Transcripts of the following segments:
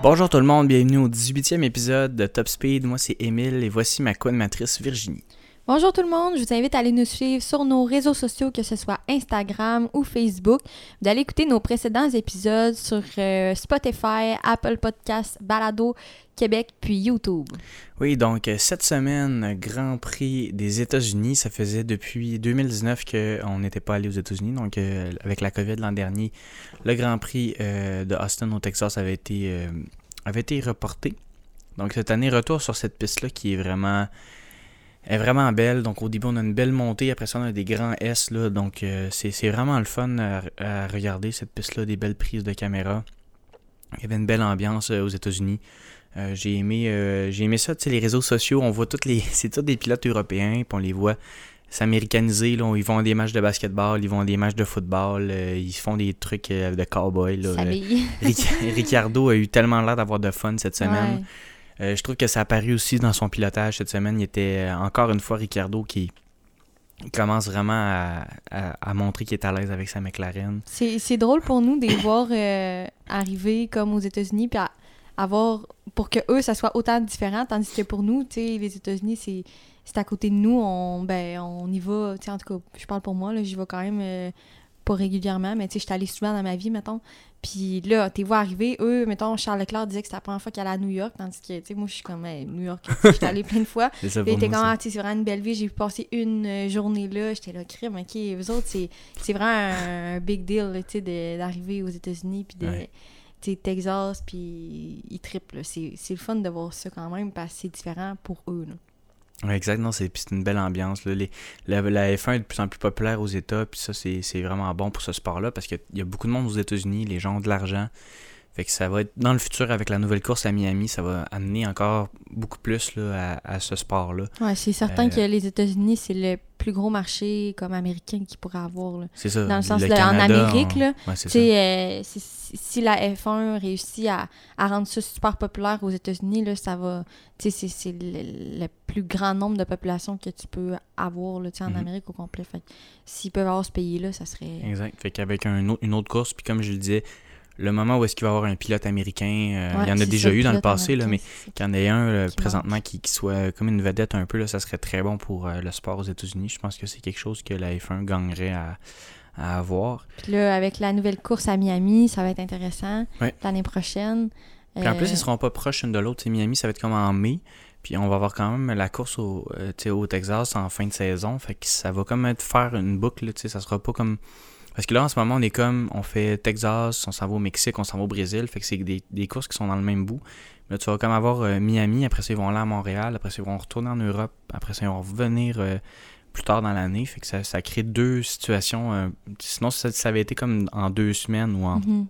Bonjour tout le monde, bienvenue au 18e épisode de Top Speed. Moi c'est Émile et voici ma co-animatrice Virginie. Bonjour tout le monde, je vous invite à aller nous suivre sur nos réseaux sociaux, que ce soit Instagram ou Facebook. D'aller écouter nos précédents épisodes sur euh, Spotify, Apple Podcasts, Balado, Québec, puis YouTube. Oui, donc euh, cette semaine, Grand Prix des États-Unis. Ça faisait depuis 2019 qu'on n'était pas allé aux États-Unis. Donc, euh, avec la COVID l'an dernier, le Grand Prix de Austin au Texas avait été, avait été reporté. Donc, cette année, retour sur cette piste-là qui est vraiment elle est vraiment belle. Donc au début, on a une belle montée. Après ça, on a des grands S. Là, donc euh, c'est vraiment le fun à, regarder cette piste-là, des belles prises de caméra. Il y avait une belle ambiance euh, aux États-Unis. Euh, j'ai aimé, j'ai aimé ça, tu sais, les réseaux sociaux, on voit toutes les. C'est tous des pilotes européens, puis on les voit s'américaniser. Là, ils vont des matchs de basketball, ils vont des matchs de football, ils font des trucs de cowboy. Là. Ricardo a eu tellement l'air d'avoir de fun cette semaine. Euh, je trouve que ça a apparu aussi dans son pilotage cette semaine. Il était euh, encore une fois Ricardo qui commence vraiment à, montrer qu'il est à l'aise avec sa McLaren. C'est drôle pour nous de les voir euh, arriver comme aux États-Unis puis avoir pour que eux ça soit autant différent tandis que pour nous, tu sais les États-Unis c'est c'est à côté de nous, on ben on y va, en tout cas, je parle pour moi là, j'y vais quand même pas régulièrement, mais tu sais je suis allée souvent dans ma vie mettons. Puis là, t'es vois arriver, eux, mettons, Charles Leclerc disait que c'était la première fois qu'il allait à New York, tandis que, tu sais, moi, je suis comme, New York, je suis allée plein de fois. Et t'es comme, ah, c'est vraiment une belle vie, j'ai passé une euh, journée là, j'étais là, crime, ok, vous autres, c'est vraiment un, big deal, tu sais, d'arriver aux États-Unis, puis de. tu sais, Texas, puis ils triplent. C'est le fun de voir ça quand même parce que c'est différent pour eux. Là. Oui, exact. c'est une belle ambiance. Là. Les, la, F1 est de plus en plus populaire aux États, puis ça, c'est vraiment bon pour ce sport-là parce qu'il y a beaucoup de monde aux États-Unis, les gens ont de l'argent. Fait que ça va être dans le futur avec la nouvelle course à Miami, ça va amener encore beaucoup plus là, à, ce sport-là. Ouais, c'est certain euh, que les États-Unis, c'est le plus gros marché comme américain qu'ils pourraient avoir. C'est ça. Dans le sens, en Amérique, là, euh, si la F1 réussit à, rendre ça super populaire aux États-Unis, là, ça va. C'est le, le, plus grand nombre de population que tu peux avoir là, en mhm. Amérique au complet. Fait s'ils peuvent avoir ce pays-là, ça serait. Exact. Fait qu'avec un une autre course, puis comme je le disais, le moment où est-ce qu'il va y avoir un pilote américain, euh, il y en a déjà eu dans le passé, là, mais qu'il y en ait un présentement qui, soit comme une vedette un peu, là, ça serait très bon pour euh, le sport aux États-Unis. Je pense que c'est quelque chose que la F1 gagnerait à, avoir. Puis là, avec la nouvelle course à Miami, ça va être intéressant l'année prochaine. Puis en plus, ils ne euh, seront pas proches l'une de l'autre. Miami, ça va être comme en mai. Puis on va avoir quand même la course au, au Texas en fin de saison. Fait que ça va comme être faire une boucle. Ça sera pas comme parce que là, en ce moment, on est comme, on fait Texas, on s'en va au Mexique, on s'en va au Brésil. Fait que c'est des, courses qui sont dans le même bout. Là, tu vas comme avoir euh, Miami, après ça, ils vont aller à Montréal, après ça, ils vont retourner en Europe, après ça, ils vont revenir euh, plus tard dans l'année. Fait que ça, crée deux situations. Euh, sinon, ça, ça, avait été comme en deux semaines ou en. Mm-hmm.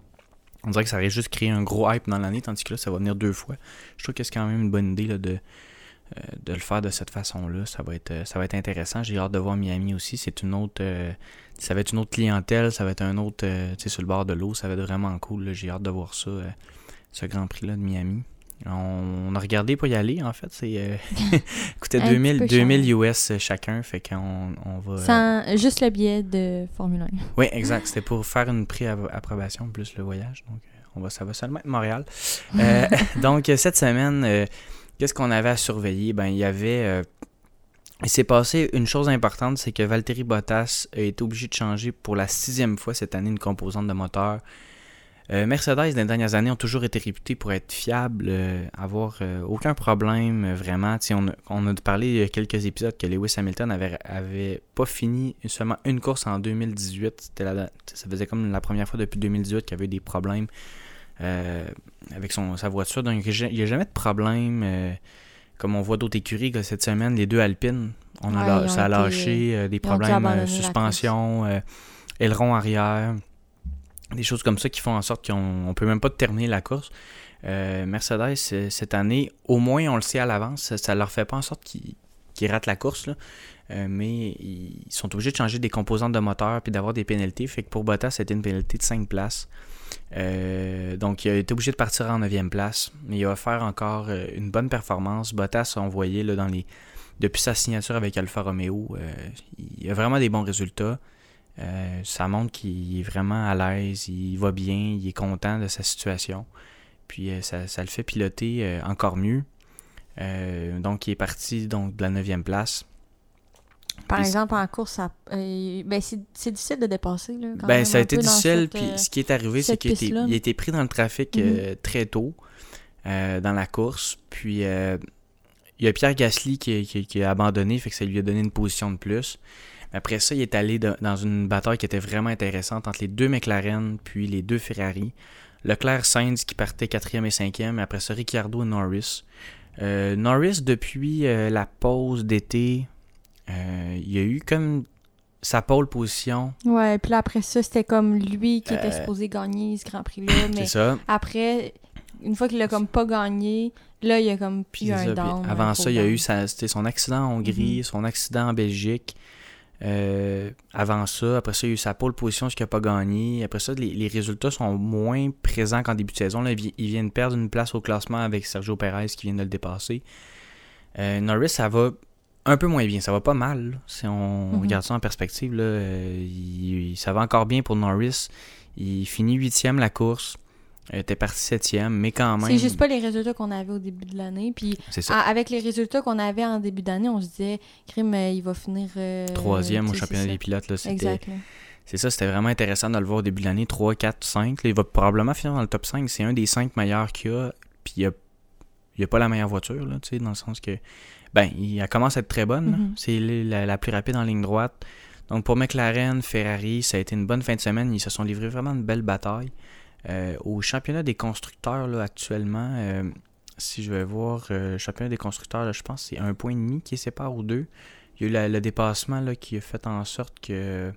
On dirait que ça aurait juste créé un gros hype dans l'année, tandis que là, ça va venir deux fois. Je trouve que c'est quand même une bonne idée là, de, de le faire de cette façon-là. Ça va être ça va être intéressant. J'ai hâte de voir Miami aussi. C'est une autre ça va être une autre clientèle, ça va être un autre, euh, tu sais, sur le bord de l'eau, ça va être vraiment cool. J'ai hâte de voir ça, euh, ce Grand Prix-là de Miami. On, a regardé pour y aller, en fait. C'est euh, coûtait 2000, 2000 US chacun, fait qu'on on va... Sans, juste le billet de Formule 1. Oui, exact. C'était pour faire une pré-approbation plus le voyage. Donc, on va, ça va seulement être Montréal. donc, cette semaine, qu'est-ce qu'on avait à surveiller? Ben, il y avait il s'est passé une chose importante, c'est que Valtteri Bottas a été obligé de changer pour la sixième fois cette année une composante de moteur. Euh, Mercedes, dans les dernières années, ont toujours été réputés pour être fiables, euh, avoir euh, aucun problème vraiment. On a, on a parlé il y a quelques épisodes que Lewis Hamilton avait, avait pas fini seulement une course en 2018. La, ça faisait comme la première fois depuis 2018 qu'il y avait des problèmes avec son, sa voiture. Donc il n'y a, jamais de problème comme on voit d'autres écuries cette semaine, les deux Alpines, on a ça a lâché euh, des problèmes, de euh, suspension, euh, aileron arrière, des choses comme ça qui font en sorte qu'on ne peut même pas terminer la course. Mercedes, cette année, au moins on le sait à l'avance, ça ne leur fait pas en sorte qu'ils ratent la course, mais ils sont obligés de changer des composantes de moteur puis d'avoir des pénalités. Fait que pour Bottas, c'était une pénalité de 5 places. Euh, donc, il a été obligé de partir en 9e place, il va faire encore euh, une bonne performance. Bottas, on voyait là, dans les... depuis sa signature avec Alfa Romeo, euh, il a vraiment des bons résultats. ça montre qu'il est vraiment à l'aise, il va bien, il est content de sa situation. Puis ça, le fait piloter encore mieux. donc, il est parti de la 9e place. Par exemple, en course, euh, ben, c'est difficile de dépasser. Là, ben, ça a été difficile. Puis ce qui est arrivé, c'est qu'il a, été pris dans le trafic euh, mhm. très tôt euh, dans la course. Puis il y a Pierre Gasly qui, qui, a abandonné, fait que ça lui a donné une position de plus. Après ça, il est allé dans une bataille qui était vraiment intéressante entre les deux McLaren puis les deux Ferrari. Leclerc Sainz qui partait 4e et 5e, après ça Ricciardo et Norris. Norris, depuis la pause d'été, euh, il y a eu comme sa pole position. Ouais, puis là, après ça, c'était comme lui qui était euh, supposé gagner ce Grand Prix-là. Mais ça. après, une fois qu'il a comme pas gagné, là, il y a comme plus un down. Avant ça, il y a eu son accident en Hongrie, mhm. son accident en Belgique. Euh, avant ça, après ça, il y a eu sa pole position, ce qu'il n'a pas gagné. Après ça, les, résultats sont moins présents qu'en début de saison. Là, il, vient de perdre une place au classement avec Sergio Perez qui vient de le dépasser. Norris, ça va un peu moins bien. Ça va pas mal, si on mhm. regarde ça en perspective. Là, euh, ça va encore bien pour Norris. Il finit huitième la course. Il était parti septième, mais quand même. C'est juste pas les résultats qu'on avait au début de l'année. Puis avec les résultats qu'on avait en début d'année, on se disait, Crime, euh, il va finir. Euh, Troisième au championnat des pilotes. Là, C'est ça, c'était vraiment intéressant de le voir au début de l'année. 3, 4, 5. il va probablement finir dans le top 5. C'est un des 5 meilleurs qu'il y a. Puis il n'y a, a, pas la meilleure voiture, là, dans le sens que ben, il commence à être très bonne. Mhm. C'est la, plus rapide en ligne droite. Donc pour McLaren, Ferrari, ça a été une bonne fin de semaine. Ils se sont livrés vraiment une belle bataille. Euh, au championnat des constructeurs, là, actuellement, euh, si je vais voir euh, le championnat des constructeurs, je pense que c'est un point et demi qui sépare ou deux. Il y a eu le dépassement là, qui a fait en sorte que.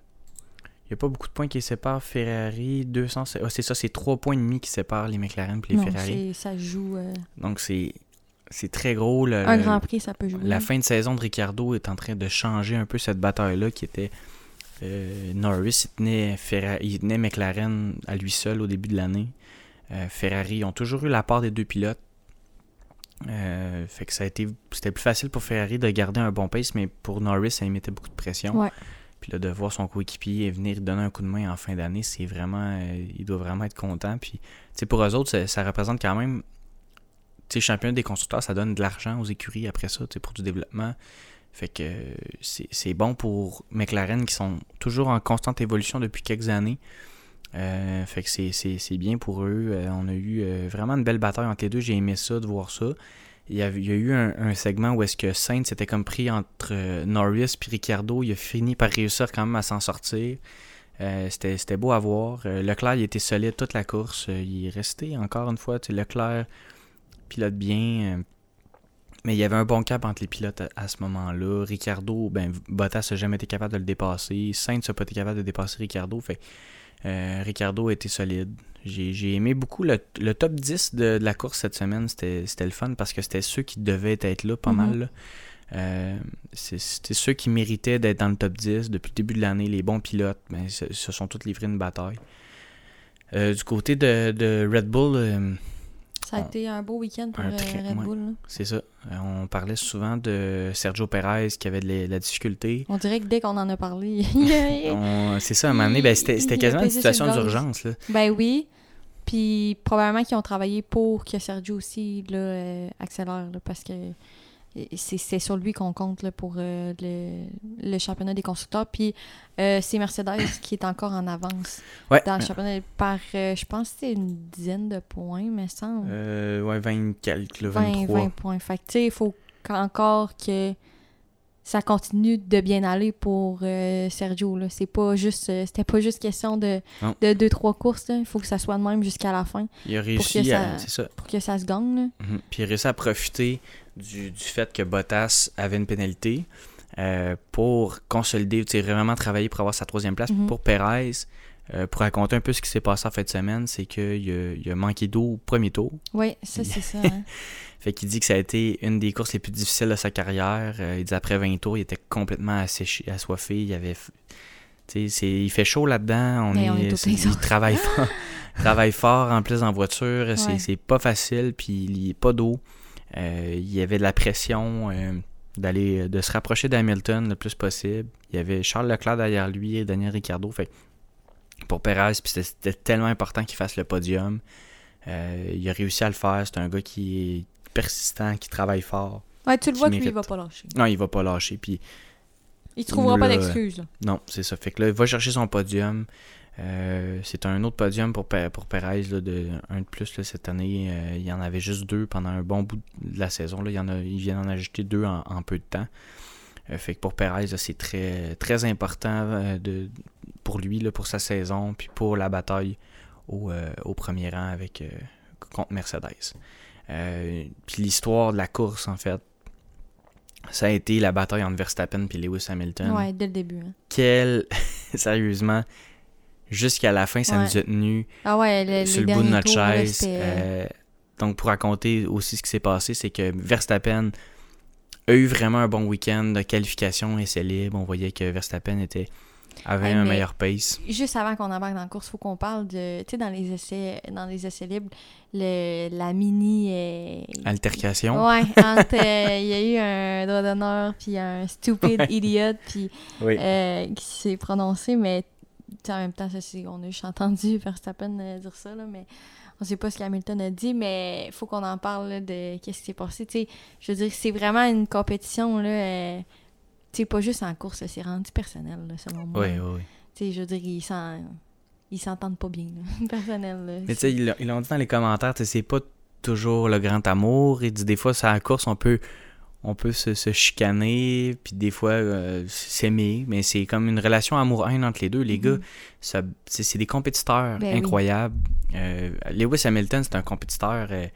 Il n'y a pas beaucoup de points qui séparent Ferrari, 200. Ah, c'est ça, c'est trois points et demi qui séparent les McLaren et les Ferrari. Ça joue. Donc c'est c'est très gros. un Grand Prix, ça peut jouer. La fin de saison de Ricardo est en train de changer un peu cette bataille-là qui était. Euh, Norris, il tenait, Ferrari, il McLaren à lui seul au début de l'année. Euh, Ferrari ont toujours eu la part des deux pilotes. Euh, fait que ça a été c'était plus facile pour Ferrari de garder un bon pace, mais pour Norris, ça lui mettait beaucoup de pression. Puis là, de voir son coéquipier venir donner un coup de main en fin d'année, c'est vraiment. il doit vraiment être content. Puis, pour eux autres, ça représente quand même championnat des constructeurs, ça donne de l'argent aux écuries après ça, pour du développement. Fait que c'est bon pour McLaren qui sont toujours en constante évolution depuis quelques années. Euh, fait que c'est bien pour eux. Euh, on a eu euh, vraiment une belle bataille entre les deux. J'ai aimé ça, de voir ça. Il y a, eu un, segment où est-ce que Sainz s'était comme pris entre Norris et Ricardo. Il a fini par réussir quand même à s'en sortir. C'était beau à voir. Leclerc, il était solide toute la course. il est resté encore une fois. Leclerc, pilote bien. Euh, mais il y avait un bon cap entre les pilotes à, ce moment-là. Ricardo, ben, Bottas n'a jamais été capable de le dépasser. Sainz n'a pas été capable de dépasser Ricardo. Fait euh, Ricardo a été solide. J'ai aimé beaucoup le, top 10 de, la course cette semaine. C'était le fun parce que c'était ceux qui devaient être là pas mm-hmm. mal. Euh, c'était ceux qui méritaient d'être dans le top 10 depuis le début de l'année. Les bons pilotes, ben, se, sont tous livrés une bataille. du côté de, de Red Bull, ça a été un beau week-end pour euh, Red Bull. C'est ça. Euh, on parlait souvent de Sergio Perez qui avait de la, difficulté. On dirait que dès qu'on en a parlé. c'est ça, à un moment donné, ben, c'était quasiment une situation d'urgence. Ben oui. Puis probablement qu'ils ont travaillé pour que Sergio aussi là, euh, accélère parce que c'est sur lui qu'on compte là, pour euh, le, championnat des constructeurs. Puis euh, c'est Mercedes qui est encore en avance dans le championnat par, euh, je pense c'est une dizaine de points, mais semble. ouais, 20 quelques, 23. 20, 20 points. Fait que, il faut encore que ça continue de bien aller pour Sergio. C'est pas juste, c'était pas juste question de, de deux, trois courses. Il faut que ça soit de même jusqu'à la fin. Il a réussi à, ça. Pour que ça se gagne. Mhm. Puis il a réussi à profiter du, fait que Bottas avait une pénalité euh, pour consolider, vraiment travailler pour avoir sa troisième place. Mhm. Pour Perez, euh, pour raconter un peu ce qui s'est passé en fin de semaine, c'est qu'il a, a, manqué d'eau au premier tour. Oui, ça, c'est ça. Hein. fait qu'il dit que ça a été une des courses les plus difficiles de sa carrière. Euh, il dit après 20 tours, il était complètement asséché, assoiffé. Il avait. il fait chaud là-dedans. On, est, il travaille fort. travaille fort en plus en voiture. Ouais. C'est c'est pas facile, puis il n'y a pas d'eau. Euh, il y avait de la pression euh, d'aller de se rapprocher d'Hamilton le plus possible. Il y avait Charles Leclerc derrière lui et Daniel Ricciardo. Fait pour Perez, c'était- tellement important qu'il fasse le podium. Euh, il a réussi à le faire. C'est un gars qui est persistant, qui travaille fort. Ouais, tu le vois que lui, il va pas lâcher. Non, il va pas lâcher. Puis Il trouvera pas d'excuses. non, c'est ça. Fait que là, il va chercher son podium. Euh, c'est un autre podium pour, pour Perez, là, de, un de plus là, cette année. Euh, il y en avait juste deux pendant un bon bout de la saison. Là. Il, y en a, il vient d'en ajouter deux en, en peu de temps. Euh, fait que pour Perez, c'est très, très important de, pour lui, là, pour sa saison, puis pour la bataille au, au premier rang avec, contre Mercedes. Puis l'histoire de la course, en fait, ça a été la bataille entre Verstappen et Lewis Hamilton Ouais, dès le début. hein. quel. Sérieusement, jusqu'à la fin, ça Ouais. nous a tenus Ah ouais, le, sur le bout de notre tours, chaise. c'était- Euh, donc, pour raconter aussi ce qui s'est passé, c'est que Verstappen a eu vraiment un bon week-end de qualification et c'est libre. On voyait que Verstappen était, avait Hey, un meilleur pace. Juste avant qu'on embarque dans la course, faut qu'on parle de, tu sais, dans les essais, dans les essais libres, le, la mini. euh, Altercation. Ouais, entre, euh, il y a eu un droit d'honneur, puis un stupid idiot, puis Oui. euh, qui s'est prononcé, mais en même temps, ça, c'est- on a juste entendu Verstappen euh, dire ça, là, mais on sait pas ce qu'Hamilton a dit, mais il faut qu'on en parle là, de qu'est-ce qui s'est passé. Je veux dire, c'est vraiment une compétition, là, euh, pas juste en course, c'est rendu personnel, là, selon moi. Oui, oui, oui. Je veux dire, ils s'en- ils s'entendent pas bien, là, personnel. là. Mais tu sais, ils l'ont- dit dans les commentaires, c'est pas toujours le grand amour. Disent des fois, ça la course, on peut, on peut se, se chicaner, puis des fois euh, s'aimer, mais c'est comme une relation amour-haine entre les deux. Les gars, Mhm. ça- c'est des compétiteurs Ben oui. incroyables. Euh, Lewis Hamilton, c'est un compétiteur. euh,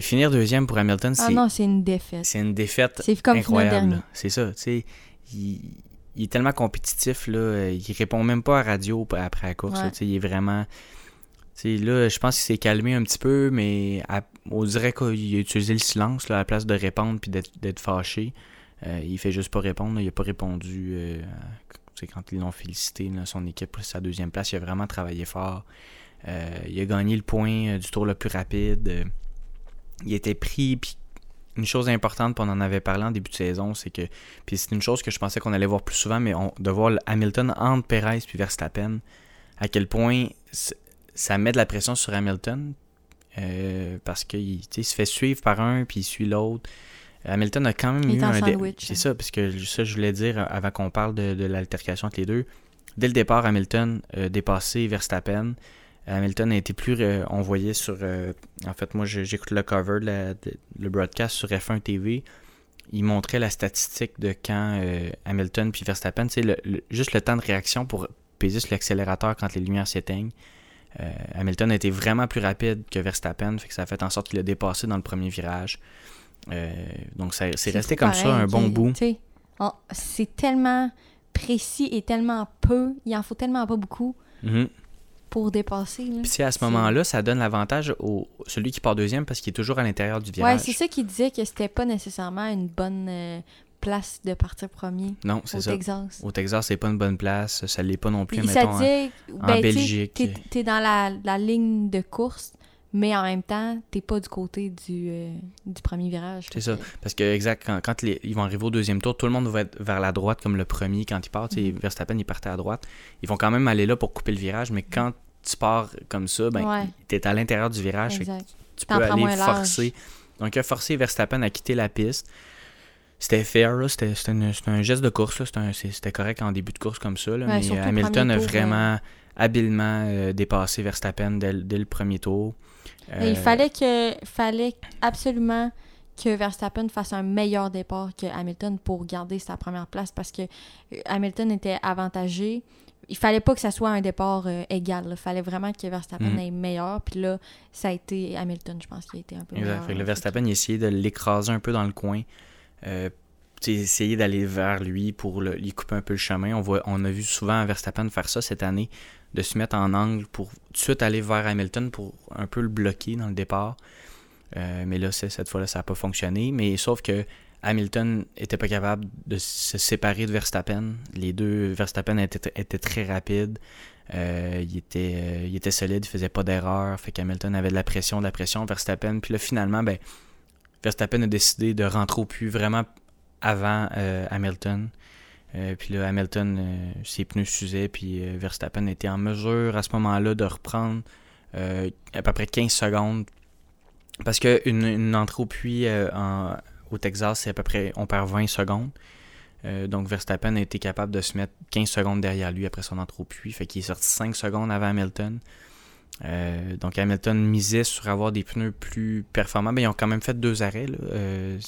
finir deuxième pour Hamilton, Ah c'est non, c'est une défaite. c'est une défaite C'est comme finir incroyable. C'est ça, tu sais. Il, il est tellement compétitif, là. Il répond même pas à radio après la course. Ouais. là, il est vraiment. Là, je pense qu'il s'est calmé un petit peu, mais on dirait qu'il a utilisé le silence à la place de répondre puis d'être fâché. Euh, il fait juste pas répondre. Il a pas répondu euh, quand ils l'ont félicité, son équipe pour sa deuxième place. Il a vraiment travaillé fort. Euh, il a gagné le point euh, du tour le plus rapide. Il était pris, puis une chose importante, on en avait parlé en début de saison, c'est que, puis c'est une chose que je pensais qu'on allait voir plus souvent, mais de voir Hamilton entre Perez puis Verstappen, à quel point ça met de la pression sur Hamilton, euh, parce qu'il se fait suivre par un, puis il suit l'autre. Hamilton a quand même Il eu un... dé- C'est hein. ça, parce que ça, je voulais dire avant qu'on parle de, de l'altercation entre les deux. Dès le départ, Hamilton a dépassé Verstappen. Hamilton a été plus. euh, on voyait sur. euh, en fait, moi, j'écoute le cover, la- de- le broadcast sur F1 TV. Il montrait la statistique de quand euh, Hamilton puis Verstappen, c'est le, le- juste le temps de réaction pour peser sur l'accélérateur quand les lumières s'éteignent. Euh, Hamilton a été vraiment plus rapide que Verstappen, fait que ça a fait en sorte qu'il a dépassé dans le premier virage. Euh, donc, c'est resté comme ça un bon bout. on- C'est tellement précis et tellement peu, il en faut tellement pas beaucoup Mhm. pour dépasser. là. Puis c'est à ce moment-là, ça donne l'avantage au celui qui part deuxième parce qu'il est toujours à l'intérieur du Ouais, virage. c'est ça qui disait que c'était pas nécessairement une bonne euh, place de partir premier non, c'est ça. Texas. Au Texas, c'est pas une bonne place. Ça l'est pas non plus, Puis ça mettons, en- disait, en ben, Belgique. T'es t'es dans la, la ligne de course, mais en même temps, t'es pas du côté du, euh, du premier virage. C'est ça. Parce que, exact, quand, quand les- ils vont arriver au deuxième tour, tout le monde va être vers la droite comme le premier quand il part. Tu sais, Mhm. Verstappen, il partait à droite. Ils vont quand même aller là pour couper le virage, mais quand tu pars comme ça, ben, Ouais. t'es à l'intérieur du virage. Exact. tu T'en peux aller large. forcer. Donc, il a forcé Verstappen à quitter la piste. C'était fair, là. c'était c'était une- c'était un geste de course, là. c'était correct en début de course comme ça. là. Ouais, mais le Hamilton a tour, vraiment habilement euh, dépassé Verstappen dès, le- dès le premier tour. Il Euh, fallait que fallait absolument que Verstappen fasse un meilleur départ que Hamilton pour garder sa première place parce que euh, Hamilton était avantagé. Il fallait pas que ça soit un départ euh, égal. Il fallait vraiment que Verstappen Mhm. ait meilleur. Puis là, ça a été Hamilton, je pense, qui a été un peu Exact. meilleur. Le Verstappen, il essayait de l'écraser un peu dans le coin. Euh, essayer d'aller vers lui pour lui couper un peu le chemin. On, voit, on a vu souvent Verstappen faire ça cette année, de se mettre en angle pour tout de suite aller vers Hamilton pour un peu le bloquer dans le départ. Euh, mais là, cette fois-là, ça n'a pas fonctionné. Mais sauf que Hamilton était pas capable de se séparer de Verstappen. Les deux, Verstappen était, très rapide. Euh, il, était, euh, il était solide, faisait pas d'erreur. Fait qu'Hamilton avait de la pression, de la pression. Verstappen, puis là, finalement, ben, Verstappen a décidé de rentrer au puits vraiment avant euh, Hamilton. puis là, Hamilton, ses pneus s'usaient, puis Verstappen était en mesure à ce moment-là de reprendre à peu près 15 secondes. Parce qu'une une entrée au puits au Texas, c'est à peu près, on perd 20 secondes. Euh, donc Verstappen a été capable de se mettre 15 secondes derrière lui après son entrée au puits. Fait qu'il est sorti 5 secondes avant Hamilton. Euh, donc Hamilton misait sur avoir des pneus plus performants. mais ils ont quand même fait deux arrêts. Euh,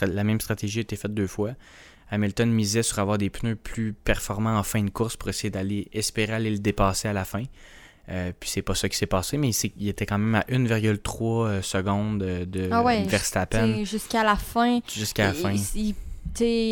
la, même stratégie a été faite deux fois. Hamilton misait sur avoir des pneus plus performants en fin de course pour essayer d'aller espérer aller le dépasser à la fin. puis c'est pas ça qui s'est passé, mais il était quand même à 1,3 secondes de ah Verstappen. Jusqu'à la fin. Jusqu'à la fin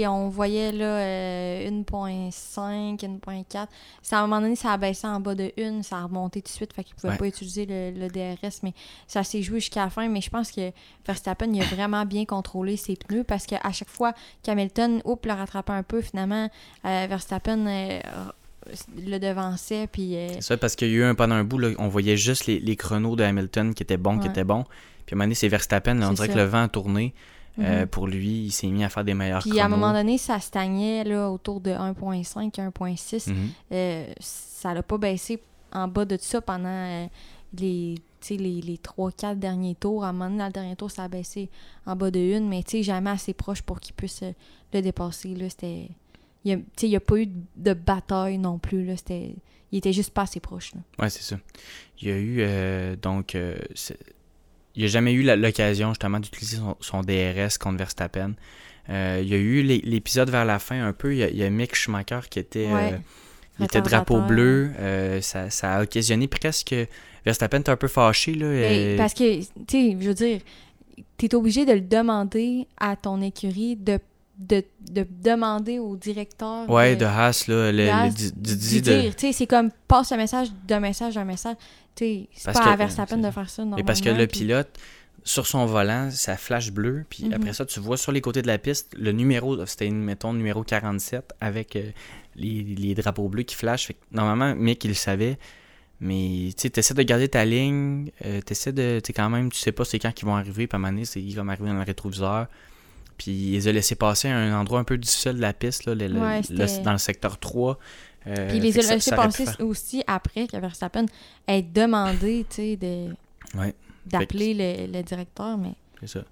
on voyait là 1.5, 1.4. À un moment donné, ça a baissé en bas de 1, ça a remonté tout de suite, fait qu'il pouvait pas utiliser le, DRS, mais ça s'est joué jusqu'à la fin. Mais je pense que Verstappen, il a vraiment bien contrôlé ses pneus parce qu'à chaque fois qu'Hamilton, oups, le rattrapait un peu, finalement, euh, Verstappen euh, le devançait. Puis, euh, C'est ça, parce qu'il y a eu un, pendant un bout, on voyait juste les, chronos de Hamilton qui étaient bons, qui étaient bons. Puis à un moment donné, c'est Verstappen, on dirait que le vent a tourné. Euh, mhm. pour lui, il s'est mis à faire des meilleurs Puis à un moment donné, ça stagnait là, autour de 1.5, 1.6. Mhm. Euh, ça n'a pas baissé en bas de ça pendant euh, les, les, les 3-4 derniers tours. À un moment donné, dans le dernier tour, ça a baissé en bas de 1, mais jamais assez proche pour qu'il puisse le dépasser. Là, c'était... Il n'y a, pas eu de bataille non plus. Là, c'était... Il était juste pas assez proche. Oui, c'est ça. Il y a eu donc il n'a jamais eu l'occasion justement d'utiliser son, DRS contre Verstappen. Euh, il y a eu l'épisode vers la fin un peu, il y a, Mick Schumacher qui était, euh, était drapeau bleu. Euh, ça, a occasionné presque... Verstappen était un peu fâché. Là, Parce que, tu sais, je veux dire, tu es obligé de le demander à ton écurie de de, demander au directeur. Ouais, de, Haas, là, le, de, dire. Tu sais, c'est comme passe un message d'un message d'un message. Tu sais, c'est pas à Verstappen de faire ça. Mais parce que le pilote, sur son volant, ça flash bleu. Puis mhm. après ça, tu vois sur les côtés de la piste, le numéro, c'était, mettons, numéro 47 avec euh, les, drapeaux bleus qui flashent. normalement, Mick, il le savait. Mais tu essaies de garder ta ligne. Euh, tu essaies de. Tu quand même, tu sais pas c'est quand qu'ils vont arriver. Puis à un moment donné, ils vont arriver dans le rétroviseur. Puis ils les ont laissé passer à un endroit un peu difficile de la piste, là, dans le secteur 3. Euh, puis ils les ont laissé passer aussi après que Verstappen ait demandé de, d'appeler le, directeur. mais C'est ça.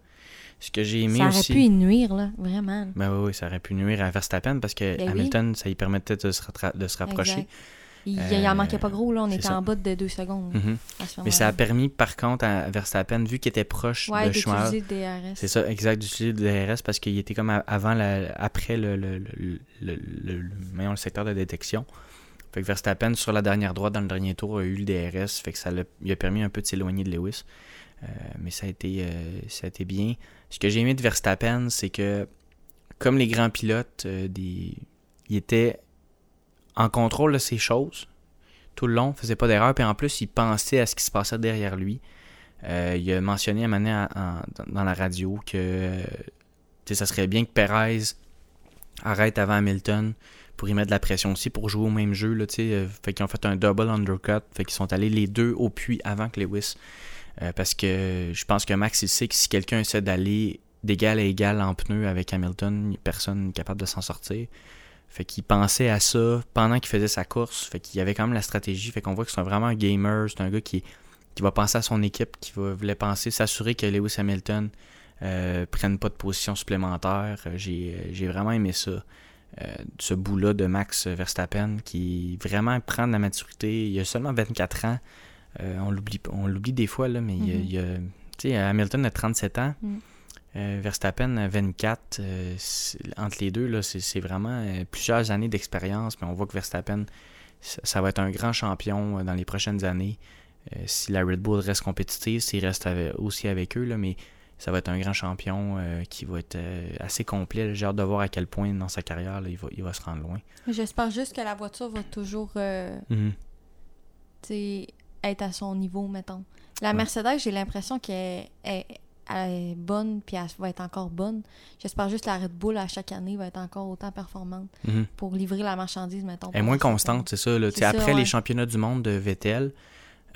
Ce que j'ai aimé ça aurait pu y nuire, là, vraiment. Ben oui, oui, ça aurait pu nuire à Verstappen parce que ben Hamilton, ça lui permettait de se, de se rapprocher. Il, euh, en manquait pas gros, là. On était en bas de deux secondes. Mhm. Mais ça a permis, par contre, à Verstappen, vu qu'il était proche de Schumacher. DRS. C'est ça, exact, d'utiliser le DRS parce qu'il était comme avant, la, après le, le, le, le, le secteur de détection. Fait que Verstappen, sur la dernière droite, dans le dernier tour, a eu le DRS. Fait que ça lui a permis un peu de s'éloigner de Lewis. Euh, mais ça a, été, euh, ça a été bien. Ce que j'ai aimé de Verstappen, c'est que, comme les grands pilotes, des... il était en contrôle de ses choses tout le long, faisait pas d'erreur, puis en plus, il pensait à ce qui se passait derrière lui. Euh, il a mentionné à un dans la radio que ça serait bien que Perez arrête avant Hamilton pour y mettre de la pression aussi pour jouer au même jeu. Là, euh, fait ont fait un double undercut. Fait qu'ils sont allés les deux au puits avant que Lewis. Euh, parce que je pense que Max il sait que si quelqu'un essaie d'aller d'égal à égal en pneu avec Hamilton, personne n'est capable de s'en sortir. Fait qu'il pensait à ça pendant qu'il faisait sa course. Fait qu'il y avait quand même la stratégie. Fait qu'on voit que c'est vraiment un gamer. C'est un gars qui, qui va penser à son équipe, qui va, voulait penser, s'assurer que Lewis Hamilton euh, prenne pas de position supplémentaire. Euh, j'ai vraiment aimé ça. Euh, ce bout-là de Max Verstappen qui vraiment prend de la maturité. Il a seulement 24 ans. Euh, on l'oublie des fois, là, mais il, a, mm-hmm. Hamilton a 37 ans. Mm. Euh, Verstappen 24, euh, entre les deux, c'est, vraiment euh, plusieurs années d'expérience, mais on voit que Verstappen, ça, va être un grand champion dans les prochaines années. si la Red Bull reste compétitive, s'il reste aussi avec eux, là, mais ça va être un grand champion qui va être assez complet. J'ai hâte de voir à quel point dans sa carrière il, va, il va se rendre loin. J'espère juste que la voiture va toujours mhm. être à son niveau, mettons. La Mercedes, j'ai l'impression qu'elle est elle est bonne, puis elle va être encore bonne. J'espère juste que la Red Bull, à chaque année, va être encore autant performante Mhm. pour livrer la marchandise, mettons. Elle est moins constante, c'est ça. Là. Ça, Après ouais. les championnats du monde de Vettel,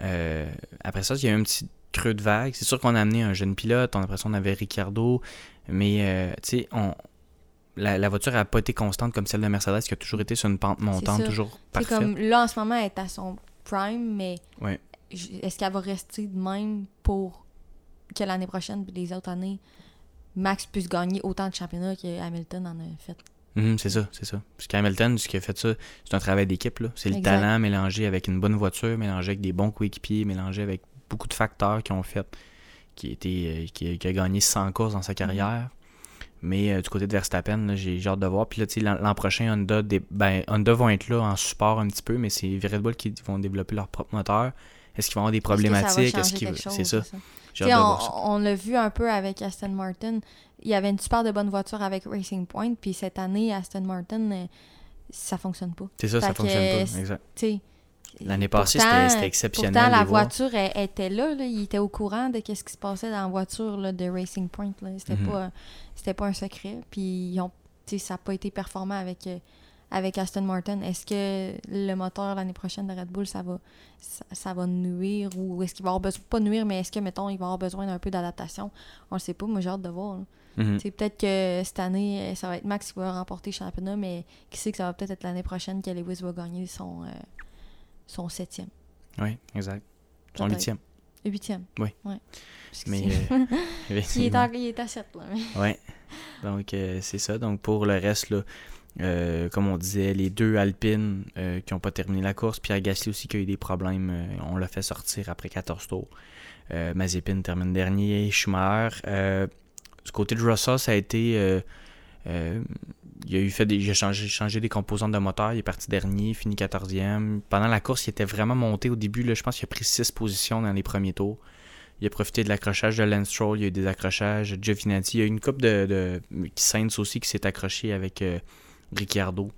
euh, après ça, il y a eu un petit creux de vague. C'est sûr qu'on a amené un jeune pilote, on a l'impression qu'on avait Ricardo, mais euh, tu sais, on... la, la voiture n'a pas été constante comme celle de Mercedes qui a toujours été sur une pente montante, toujours parfaite. comme là, en ce moment, elle est à son prime, mais Ouais. est-ce qu'elle va rester de même pour que l'année prochaine, puis les autres années, Max puisse gagner autant de championnats que Hamilton en a fait? Mhm, c'est ça, c'est ça. Parce qu'Hamilton, ce qui a fait ça, c'est un travail d'équipe. là. C'est le Exact. talent mélangé avec une bonne voiture, mélangé avec des bons coéquipiers, mélangé avec beaucoup de facteurs qui ont fait qui été, euh, qui a, qui a gagné 100 courses dans sa carrière. Mais euh, du côté de Verstappen, j'ai hâte de voir. Puis là, tu sais, l'an prochain, Honda, des- ben, Honda vont être là en support un petit peu, mais c'est Red Bull qui vont développer leur propre moteur. Est-ce qu'ils vont avoir des problématiques? Est-ce qu'ils C'est ça? Ça? On, ça. on l'a vu un peu avec Aston Martin. Il y avait une super de bonne voiture avec Racing Point, puis cette année, Aston Martin, euh, ça fonctionne pas. C'est ça, ça fait que, fonctionne pas. Exact. L'année passée, c'était exceptionnel. Pourtant, la voiture elle, elle était là, là. Il était au courant de ce qui se passait dans la voiture là, de Racing Point. C'était pas, c'était pas un secret. Puis ils ont, ça n'a pas été performant avec, euh, avec Aston Martin. Est-ce que le moteur l'année prochaine de Red Bull, ça va, ça, ça va nuire ou est-ce qu'il va avoir besoin, pas nuire, mais est-ce que, mettons, il va avoir besoin d'un peu d'adaptation? On le sait pas. Moi, j'ai hâte de voir. sais, Peut-être que cette année, euh, ça va être Max qui va remporter le championnat, mais qui sait que ça va peut-être être l'année prochaine que Lewis va gagner son, euh, son septième. Oui, exact. Son huitième. Huitième. Oui. Ouais. Mais euh, il, est il est à 7, là. mais- Ouais. Donc, euh, c'est ça. Donc, pour le reste, là, euh, comme on disait, les deux Alpines euh, qui n'ont pas terminé la course. Pierre Gasly aussi qui a eu des problèmes. euh, on l'a fait sortir après 14 tours. Mazepin termine dernier. Schumacher. du côté de Russell, ça a été. il a eu fait des, il a changé, changé des composantes de moteur. Il est parti dernier, fini 14e. Pendant la course, il était vraiment monté au début. Là, je pense qu'il a pris 6 positions dans les premiers tours. Il a profité de l'accrochage de Lance Stroll, il y a eu des accrochages. Giovinazzi, il y a eu une coupe de, de Sainz aussi qui s'est accroché avec Ricciardo.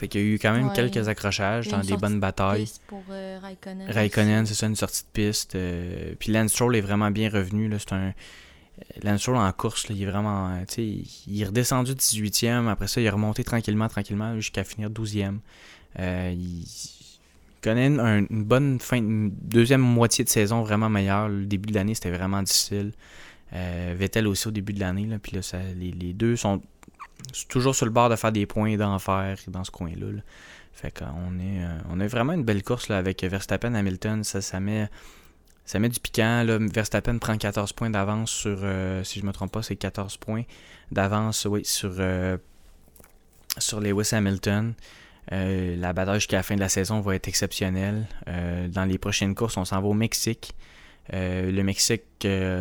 Fait qu'il y a eu quand même Ouais. quelques accrochages dans des bonnes batailles. Pour euh, Raikkonen. Raikkonen, c'est ça, une sortie de piste. euh, puis Lance Stroll est vraiment bien revenu. Là, c'est un... Lance Stroll en course, là, il est vraiment. euh, il est redescendu 18e. Après ça, il est remonté tranquillement, tranquillement, jusqu'à finir 12e. Euh, il connaît une, un- une bonne fin, une deuxième moitié de saison vraiment meilleure. Le début de l'année, c'était vraiment difficile. Euh, Vettel aussi au début de l'année. là, Puis là, ça, les, les deux sont toujours sur le bord de faire des points d'enfer dans ce coin-là. là. Fait qu'on est, euh, on a vraiment une belle course là, avec Verstappen, Hamilton. Ça, ça met, ça met du piquant. Là. Verstappen prend 14 points d'avance sur, euh, si je me trompe pas, c'est 14 points d'avance, oui, sur, euh, sur Lewis Hamilton. La bataille jusqu'à la fin de la saison va être exceptionnelle. Dans les prochaines courses, on s'en va au Mexique. Le Mexique,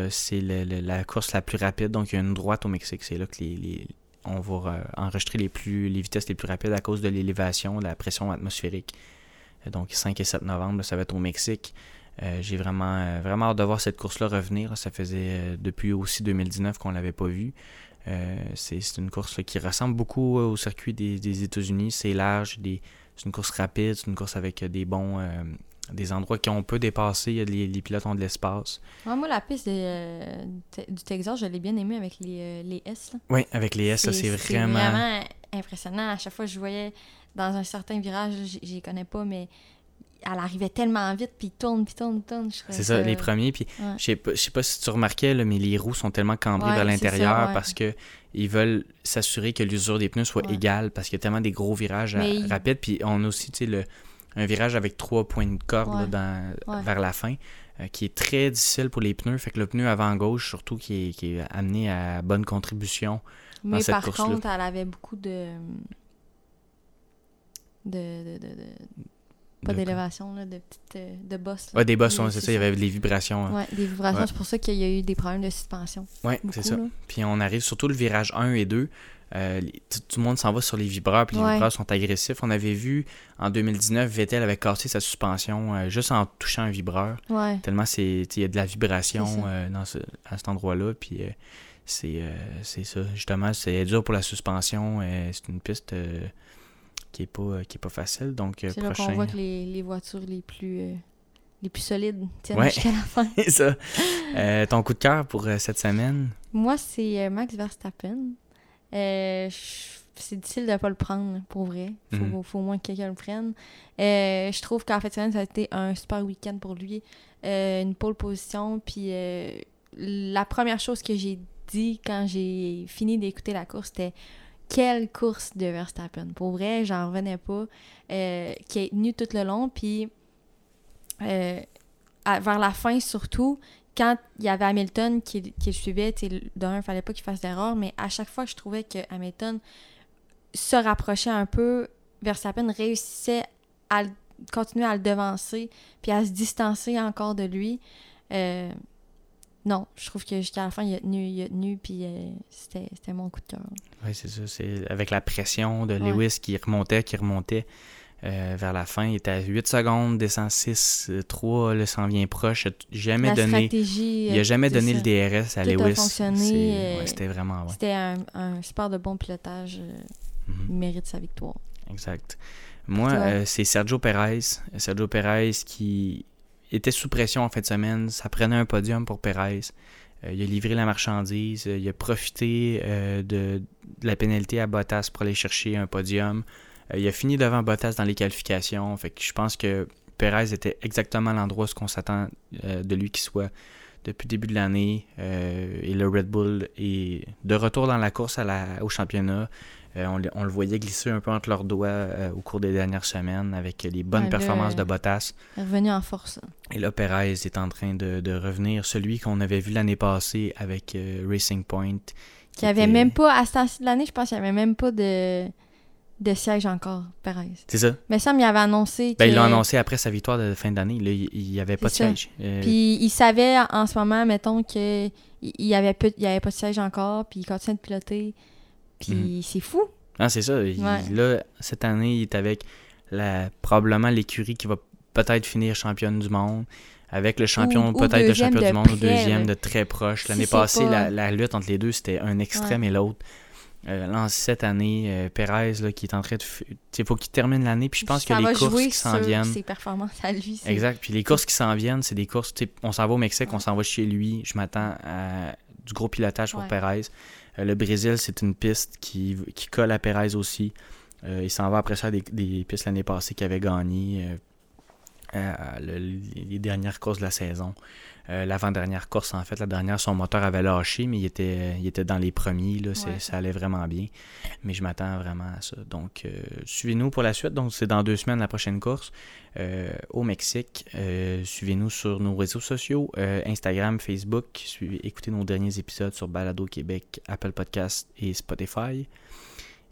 c'est la course la plus rapide. Donc, il y a une droite au Mexique. C'est là que les- on va enregistrer les, vitesses les plus rapides à cause de l'élévation, de la pression atmosphérique. Euh, Donc, 5 et 7 novembre, ça va être au Mexique. Euh, J'ai vraiment, euh, vraiment hâte de voir cette course-là revenir. Ça faisait depuis aussi 2019 qu'on l'avait pas vue. C'est une course qui ressemble beaucoup au circuit des, des États-Unis. C'est large, c'est une course rapide, c'est une course avec des bons, des endroits qu'on peut dépasser. Il y a Les, les pilotes ont de l'espace. Ouais, moi, la piste de, euh, du Texas, je l'ai bien aimée avec les, euh, les S. là. Oui, avec les S, c'est vraiment. vraiment impressionnant. À chaque fois je voyais dans un certain virage, là, j- j'y connais pas, mais elle arrivait tellement vite, puis tourne, puis tourne, tourne. je C'est ça, les premiers. Puis Ouais. je sais pas, je sais pas si tu remarquais, là, mais les roues sont tellement cambrées Ouais, vers l'intérieur ouais. parce que ils veulent s'assurer que l'usure des pneus soit égale parce qu'il y a tellement des gros virages à- Mais il- rapides. Puis on a aussi, tu sais, le- un virage avec trois points de corde là, dans, Ouais. vers la fin euh, qui est très difficile pour les pneus. Fait que le pneu avant-gauche, surtout, qui est, qui est amené à bonne contribution. Mais cette par contre, elle avait beaucoup de. de. de, de, de- pas d'élévation, là, de petites. euh, de bosses. Ouais, des bosses, c'est ça, il y avait des vibrations. hein. Ouais, des vibrations. Ouais. C'est pour ça qu'il y a eu des problèmes de suspension. Ouais, c'est ça. là. Puis on arrive surtout le virage 1 et 2. euh, tout, le monde s'en va sur les vibreurs, puis les Ouais. vibreurs sont agressifs. On avait vu en 2019, Vettel avait cassé sa suspension euh, juste en touchant un vibreur. Ouais. Tellement il y a de la vibration euh, dans ce- à cet endroit-là. Puis c'est, c'est ça. Justement, c'est dur pour la suspension. c'est une piste qui est pas, qui est pas facile. Donc, euh, C'est là qu'on prochain. voit que les, les voitures les plus. euh, les plus solides tiennent Ouais. jusqu'à la fin. C'est ça. Euh, ton coup de cœur pour euh, cette semaine? Moi, c'est euh, Max Verstappen. Euh, c'est difficile de ne pas le prendre, pour vrai. Faut, Mhm. faut au moins que quelqu'un le prenne. Euh, je trouve qu'en fait, semaine, ça a été un super week-end pour lui. Euh, une pole position. Puis euh, la première chose que j'ai dit quand j'ai fini d'écouter la course, c'était quelle course de Verstappen. Pour vrai, j'en revenais pas. Euh, qui est tenu tout le long. Puis euh, vers la fin, surtout, quand il y avait Hamilton qui, le suivait, d'un, il fallait pas qu'il fasse d'erreur, mais à chaque fois je trouvais que Hamilton se rapprochait un peu, Verstappen réussissait à continuer à le devancer, puis à se distancer encore de lui. Euh, non, je trouve que jusqu'à la fin, il a tenu, il a tenu, puis euh, c'était c'était mon coup de cœur. Oui, c'est ça. C'est avec la pression de Ouais. Lewis qui remontait, qui remontait euh, vers la fin. Il était à 8 secondes, descend 6, 3, là, s'en vient proche. Il a jamais La donné, stratégie, il a euh, jamais donné ça. le DRS à Tout a Lewis. fonctionné, euh, ouais, C'était vraiment... ouais. C'était un, un super de bon pilotage. euh, Mhm. Il mérite sa victoire. Exact. Moi, euh, c'est Sergio Perez. Sergio Perez qui était sous pression en fin de semaine. Ça prenait un podium pour Perez. Euh, il a livré la marchandise. Euh, il a profité euh, de, la pénalité à Bottas pour aller chercher un podium. Il a fini devant Bottas dans les qualifications. Fait je pense que Perez était exactement l'endroit où qu'on s'attend de lui qu'il soit depuis le début de l'année. Euh, et le Red Bull est de retour dans la course à la, au championnat. Euh, on, le- on le voyait glisser un peu entre leurs doigts euh, au cours des dernières semaines avec les bonnes Ouais, performances de Bottas. Revenu en force. Et là, Perez est en train de, de revenir. Celui qu'on avait vu l'année passée avec Racing Point. Qui avait était- même pas, à ce temps-ci de l'année, je pense qu'il n'y avait même pas de, de siège encore, Perez. C'est ça. Mais ça, il avait annoncé. Ben, ils l'ont annoncé après sa victoire de fin d'année. Là, il n'y avait pas de ça. siège. Euh, Puis il savait en ce moment, mettons, que il il y avait, peu, il avait pas de siège encore, puis il continue de piloter. Puis Mhm. c'est fou. Ah, c'est ça. Il- Ouais. là, cette année, il est avec la, probablement l'écurie qui va peut-être finir championne du monde. Avec le champion, peut-être le champion de du monde, ou deuxième de très proche. Si L'année c'est passée, pas- la, la lutte entre les deux, c'était un extrême et l'autre. Euh, là, en cette année, euh, Perez, là, qui est en train de. f- Il faut qu'il termine l'année. Puis je pense que les courses qui s'en viennent. ses performances à lui. c'est- Exact. Puis les courses qui s'en viennent, c'est des courses. On s'en va au Mexique, on s'en va chez lui. Je m'attends à du gros pilotage pour Ouais. Perez. Euh, le Brésil, c'est une piste qui, qui colle à Perez aussi. Euh, il s'en va après ça des, des pistes l'année passée qu'il avait gagné. le- les dernières courses de la saison. Euh, L'avant-dernière course, en fait, la dernière, son moteur avait lâché, mais il était, il était dans les premiers. Là, Ouais. Ça allait vraiment bien. Mais je m'attends vraiment à ça. Donc, euh, suivez-nous pour la suite. Donc, c'est dans deux semaines la prochaine course euh, au Mexique. Suivez-nous sur nos réseaux sociaux, Instagram, Facebook. Suivez, écoutez nos derniers épisodes sur Balado Québec, Apple Podcast et Spotify.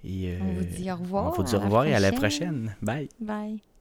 Et, On vous dit au revoir. On vous dit au revoir et à la prochaine. Bye. Bye.